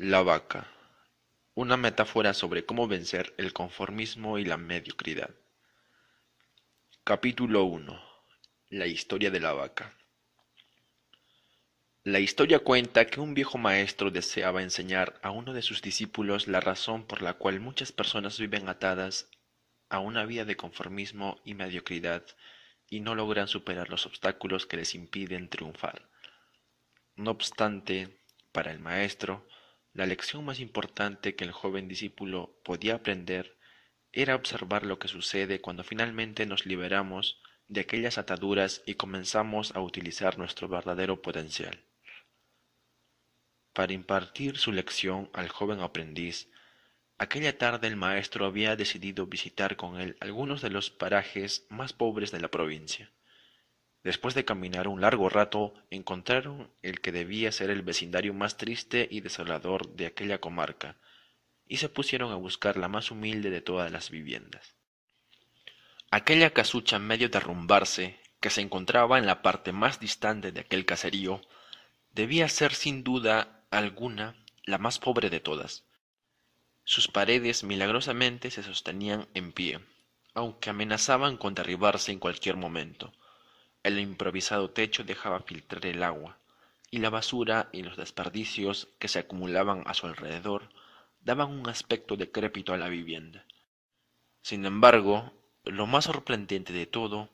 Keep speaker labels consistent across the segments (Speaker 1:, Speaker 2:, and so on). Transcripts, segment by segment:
Speaker 1: La vaca: una metáfora sobre cómo vencer el conformismo y la mediocridad. Capítulo 1 La historia de la vaca La historia cuenta que un viejo maestro deseaba enseñar a uno de sus discípulos la razón por la cual muchas personas viven atadas a una vida de conformismo y mediocridad y no logran superar los obstáculos que les impiden triunfar. No obstante, para el maestro, la lección más importante que el joven discípulo podía aprender era observar lo que sucede cuando finalmente nos liberamos de aquellas ataduras y comenzamos a utilizar nuestro verdadero potencial. Para impartir su lección al joven aprendiz, aquella tarde el maestro había decidido visitar con él algunos de los parajes más pobres de la provincia. Después de caminar un largo rato, encontraron el que debía ser el vecindario más triste y desolador de aquella comarca, y se pusieron a buscar la más humilde de todas las viviendas. Aquella casucha medio derrumbarse, que se encontraba en la parte más distante de aquel caserío, debía ser sin duda alguna la más pobre de todas. Sus paredes milagrosamente se sostenían en pie, aunque amenazaban con derribarse en cualquier momento. El improvisado techo dejaba filtrar el agua, y la basura y los desperdicios que se acumulaban a su alrededor daban un aspecto decrépito a la vivienda. Sin embargo, lo más sorprendente de todo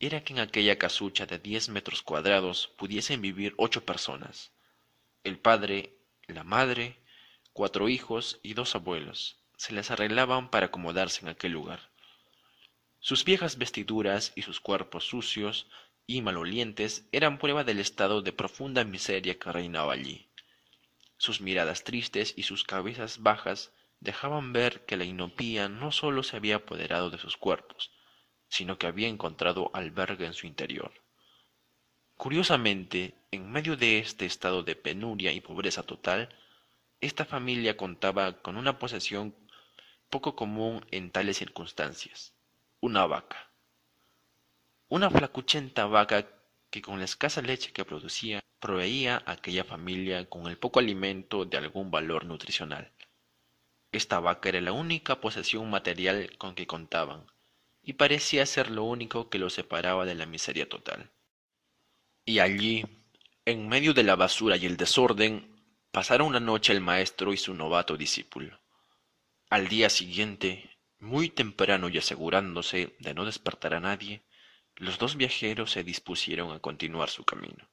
Speaker 1: era que en aquella casucha de diez metros cuadrados pudiesen vivir ocho personas, el padre, la madre, cuatro hijos y dos abuelos. Se les arreglaban para acomodarse en aquel lugar. Sus viejas vestiduras y sus cuerpos sucios y malolientes eran prueba del estado de profunda miseria que reinaba allí. Sus miradas tristes y sus cabezas bajas dejaban ver que la inopía no sólo se había apoderado de sus cuerpos, sino que había encontrado albergue en su interior. Curiosamente, en medio de este estado de penuria y pobreza total, esta familia contaba con una posesión poco común en tales circunstancias una vaca. Una flacuchenta vaca que con la escasa leche que producía proveía a aquella familia con el poco alimento de algún valor nutricional. Esta vaca era la única posesión material con que contaban, y parecía ser lo único que los separaba de la miseria total. Y allí, en medio de la basura y el desorden, pasaron una noche el maestro y su novato discípulo. Al día siguiente, muy temprano y asegurándose de no despertar a nadie, los dos viajeros se dispusieron a continuar su camino.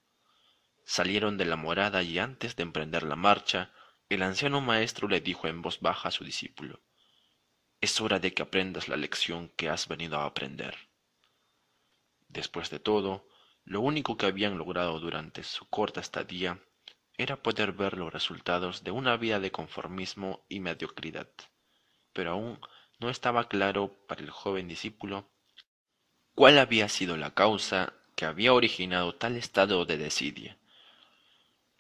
Speaker 1: Salieron de la morada y antes de emprender la marcha, el anciano maestro le dijo en voz baja a su discípulo, Es hora de que aprendas la lección que has venido a aprender. Después de todo, lo único que habían logrado durante su corta estadía era poder ver los resultados de una vida de conformismo y mediocridad, pero aún no estaba claro para el joven discípulo cuál había sido la causa que había originado tal estado de desidia.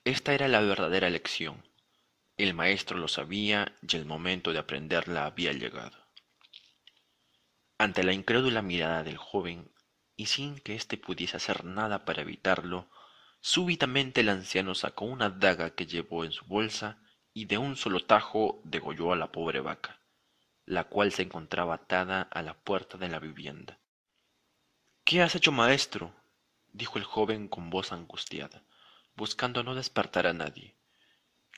Speaker 1: Esta era la verdadera lección. El maestro lo sabía y el momento de aprenderla había llegado. Ante la incrédula mirada del joven, y sin que éste pudiese hacer nada para evitarlo, súbitamente el anciano sacó una daga que llevó en su bolsa y de un solo tajo degolló a la pobre vaca la cual se encontraba atada a la puerta de la vivienda. ¿Qué has hecho, maestro? dijo el joven con voz angustiada, buscando no despertar a nadie.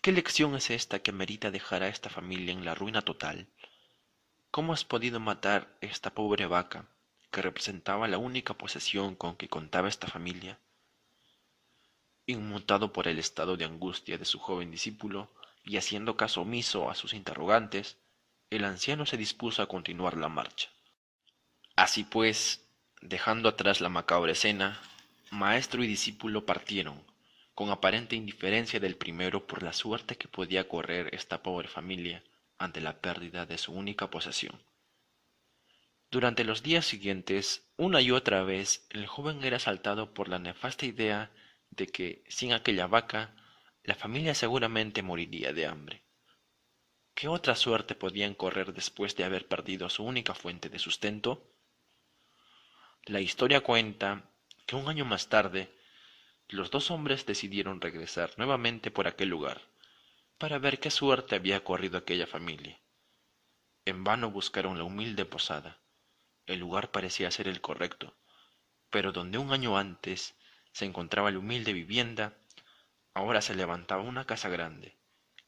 Speaker 1: ¿Qué lección es esta que merita dejar a esta familia en la ruina total? ¿Cómo has podido matar esta pobre vaca, que representaba la única posesión con que contaba esta familia? Inmutado por el estado de angustia de su joven discípulo, y haciendo caso omiso a sus interrogantes, el anciano se dispuso a continuar la marcha. Así pues, dejando atrás la macabra escena, maestro y discípulo partieron, con aparente indiferencia del primero por la suerte que podía correr esta pobre familia ante la pérdida de su única posesión. Durante los días siguientes, una y otra vez, el joven era asaltado por la nefasta idea de que, sin aquella vaca, la familia seguramente moriría de hambre. ¿Qué otra suerte podían correr después de haber perdido su única fuente de sustento? La historia cuenta que un año más tarde los dos hombres decidieron regresar nuevamente por aquel lugar, para ver qué suerte había corrido aquella familia. En vano buscaron la humilde posada. El lugar parecía ser el correcto, pero donde un año antes se encontraba la humilde vivienda, ahora se levantaba una casa grande,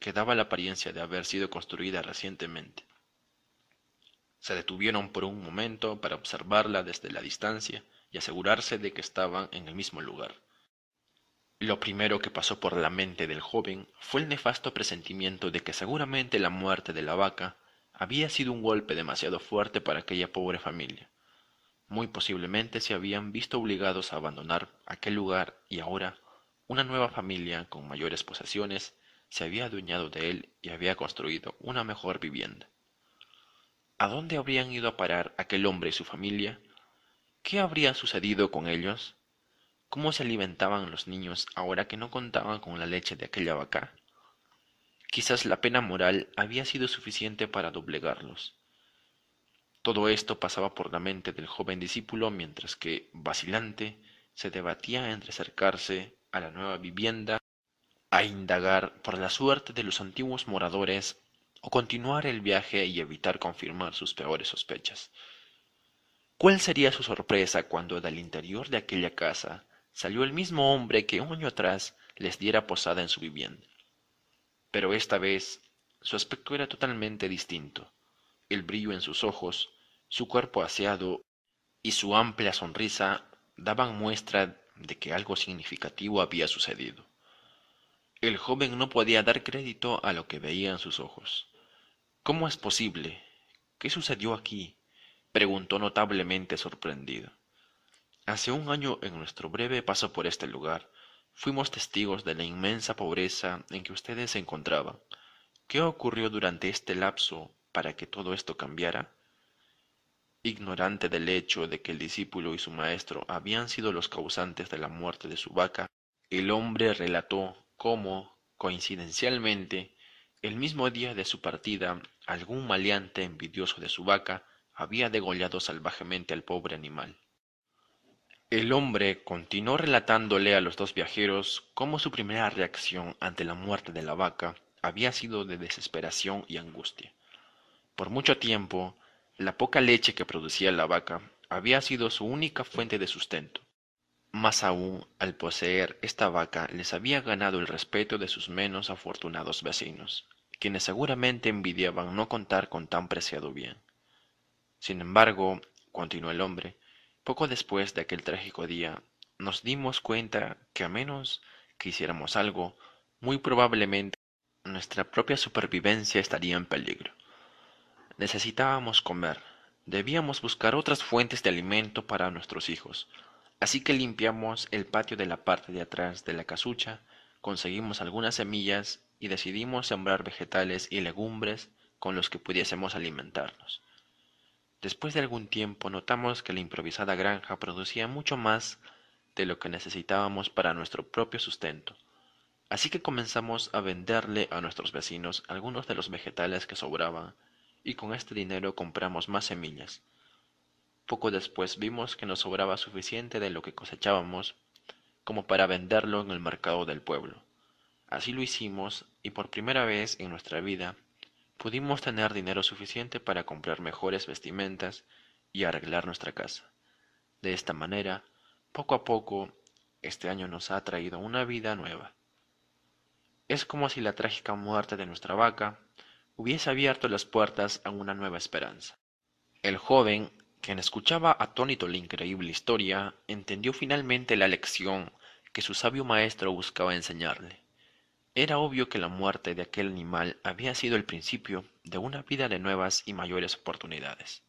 Speaker 1: que daba la apariencia de haber sido construida recientemente. Se detuvieron por un momento para observarla desde la distancia y asegurarse de que estaban en el mismo lugar. Lo primero que pasó por la mente del joven fue el nefasto presentimiento de que seguramente la muerte de la vaca había sido un golpe demasiado fuerte para aquella pobre familia. Muy posiblemente se habían visto obligados a abandonar aquel lugar y ahora una nueva familia con mayores posesiones se había adueñado de él y había construido una mejor vivienda. ¿A dónde habrían ido a parar aquel hombre y su familia? ¿Qué habría sucedido con ellos? ¿Cómo se alimentaban los niños ahora que no contaban con la leche de aquella vaca? Quizás la pena moral había sido suficiente para doblegarlos. Todo esto pasaba por la mente del joven discípulo mientras que, vacilante, se debatía entre acercarse a la nueva vivienda, a indagar por la suerte de los antiguos moradores o continuar el viaje y evitar confirmar sus peores sospechas. ¿Cuál sería su sorpresa cuando del interior de aquella casa salió el mismo hombre que un año atrás les diera posada en su vivienda? Pero esta vez su aspecto era totalmente distinto. El brillo en sus ojos, su cuerpo aseado y su amplia sonrisa daban muestra de que algo significativo había sucedido. El joven no podía dar crédito a lo que veía en sus ojos. ¿Cómo es posible? ¿Qué sucedió aquí? preguntó notablemente sorprendido. Hace un año, en nuestro breve paso por este lugar, fuimos testigos de la inmensa pobreza en que ustedes se encontraban. ¿Qué ocurrió durante este lapso para que todo esto cambiara? Ignorante del hecho de que el discípulo y su maestro habían sido los causantes de la muerte de su vaca, el hombre relató cómo, coincidencialmente, el mismo día de su partida, algún maleante envidioso de su vaca había degollado salvajemente al pobre animal. El hombre continuó relatándole a los dos viajeros cómo su primera reacción ante la muerte de la vaca había sido de desesperación y angustia. Por mucho tiempo, la poca leche que producía la vaca había sido su única fuente de sustento. Más aún, al poseer esta vaca les había ganado el respeto de sus menos afortunados vecinos, quienes seguramente envidiaban no contar con tan preciado bien. Sin embargo, continuó el hombre, poco después de aquel trágico día, nos dimos cuenta que a menos que hiciéramos algo, muy probablemente nuestra propia supervivencia estaría en peligro. Necesitábamos comer, debíamos buscar otras fuentes de alimento para nuestros hijos, Así que limpiamos el patio de la parte de atrás de la casucha, conseguimos algunas semillas y decidimos sembrar vegetales y legumbres con los que pudiésemos alimentarnos. Después de algún tiempo notamos que la improvisada granja producía mucho más de lo que necesitábamos para nuestro propio sustento, así que comenzamos a venderle a nuestros vecinos algunos de los vegetales que sobraban y con este dinero compramos más semillas, poco después vimos que nos sobraba suficiente de lo que cosechábamos como para venderlo en el mercado del pueblo. Así lo hicimos y por primera vez en nuestra vida pudimos tener dinero suficiente para comprar mejores vestimentas y arreglar nuestra casa. De esta manera, poco a poco, este año nos ha traído una vida nueva. Es como si la trágica muerte de nuestra vaca hubiese abierto las puertas a una nueva esperanza. El joven quien escuchaba atónito la increíble historia, entendió finalmente la lección que su sabio maestro buscaba enseñarle. Era obvio que la muerte de aquel animal había sido el principio de una vida de nuevas y mayores oportunidades.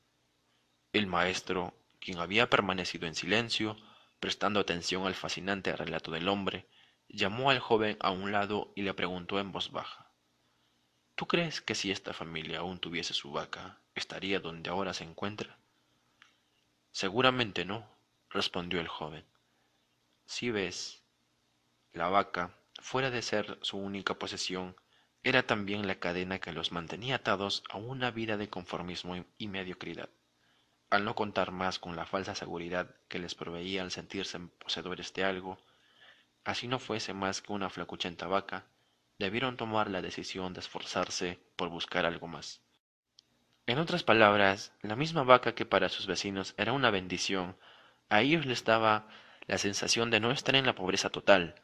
Speaker 1: El maestro, quien había permanecido en silencio, prestando atención al fascinante relato del hombre, llamó al joven a un lado y le preguntó en voz baja ¿Tú crees que si esta familia aún tuviese su vaca, estaría donde ahora se encuentra? Seguramente no, respondió el joven. Si ves, la vaca, fuera de ser su única posesión, era también la cadena que los mantenía atados a una vida de conformismo y mediocridad. Al no contar más con la falsa seguridad que les proveía al sentirse poseedores de algo, así no fuese más que una flacuchenta vaca, debieron tomar la decisión de esforzarse por buscar algo más. En otras palabras, la misma vaca que para sus vecinos era una bendición, a ellos les daba la sensación de no estar en la pobreza total,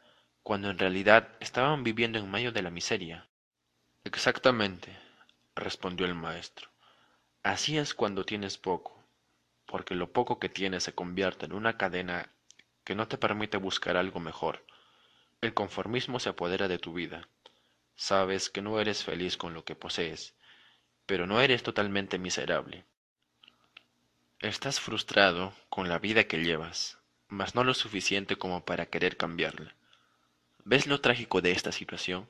Speaker 1: cuando en realidad estaban viviendo en medio de la miseria. Exactamente, respondió el maestro. Así es cuando tienes poco, porque lo poco que tienes se convierte en una cadena que no te permite buscar algo mejor. El conformismo se apodera de tu vida. Sabes que no eres feliz con lo que posees, pero no eres totalmente miserable. Estás frustrado con la vida que llevas, mas no lo suficiente como para querer cambiarla. ¿Ves lo trágico de esta situación?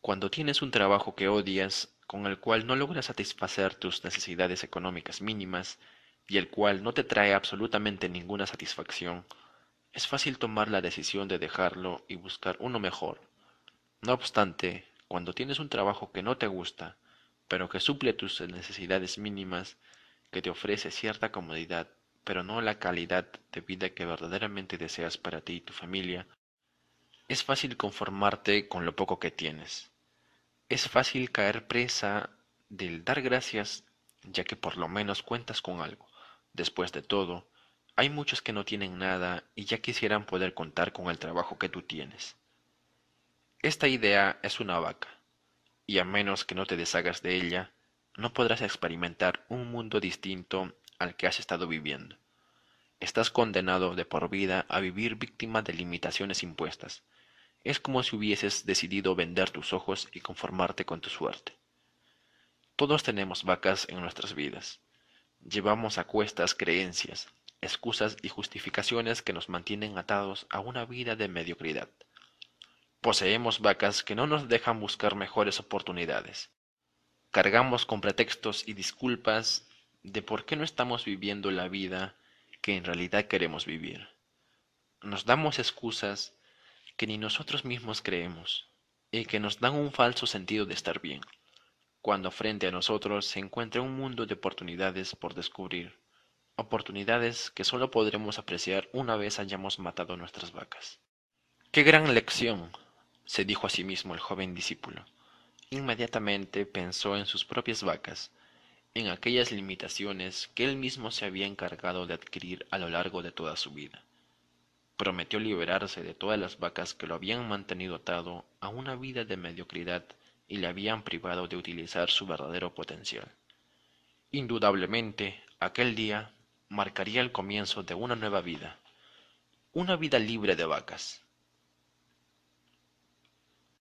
Speaker 1: Cuando tienes un trabajo que odias, con el cual no logras satisfacer tus necesidades económicas mínimas y el cual no te trae absolutamente ninguna satisfacción, es fácil tomar la decisión de dejarlo y buscar uno mejor. No obstante, cuando tienes un trabajo que no te gusta, pero que suple tus necesidades mínimas, que te ofrece cierta comodidad, pero no la calidad de vida que verdaderamente deseas para ti y tu familia, es fácil conformarte con lo poco que tienes. Es fácil caer presa del dar gracias, ya que por lo menos cuentas con algo. Después de todo, hay muchos que no tienen nada y ya quisieran poder contar con el trabajo que tú tienes. Esta idea es una vaca y a menos que no te deshagas de ella, no podrás experimentar un mundo distinto al que has estado viviendo. Estás condenado de por vida a vivir víctima de limitaciones impuestas. Es como si hubieses decidido vender tus ojos y conformarte con tu suerte. Todos tenemos vacas en nuestras vidas. Llevamos a cuestas creencias, excusas y justificaciones que nos mantienen atados a una vida de mediocridad. Poseemos vacas que no nos dejan buscar mejores oportunidades. Cargamos con pretextos y disculpas de por qué no estamos viviendo la vida que en realidad queremos vivir. Nos damos excusas que ni nosotros mismos creemos y que nos dan un falso sentido de estar bien, cuando frente a nosotros se encuentra un mundo de oportunidades por descubrir, oportunidades que solo podremos apreciar una vez hayamos matado nuestras vacas. ¡Qué gran lección! Se dijo a sí mismo el joven discípulo. Inmediatamente pensó en sus propias vacas, en aquellas limitaciones que él mismo se había encargado de adquirir a lo largo de toda su vida. Prometió liberarse de todas las vacas que lo habían mantenido atado a una vida de mediocridad y le habían privado de utilizar su verdadero potencial. Indudablemente, aquel día marcaría el comienzo de una nueva vida, una vida libre de vacas.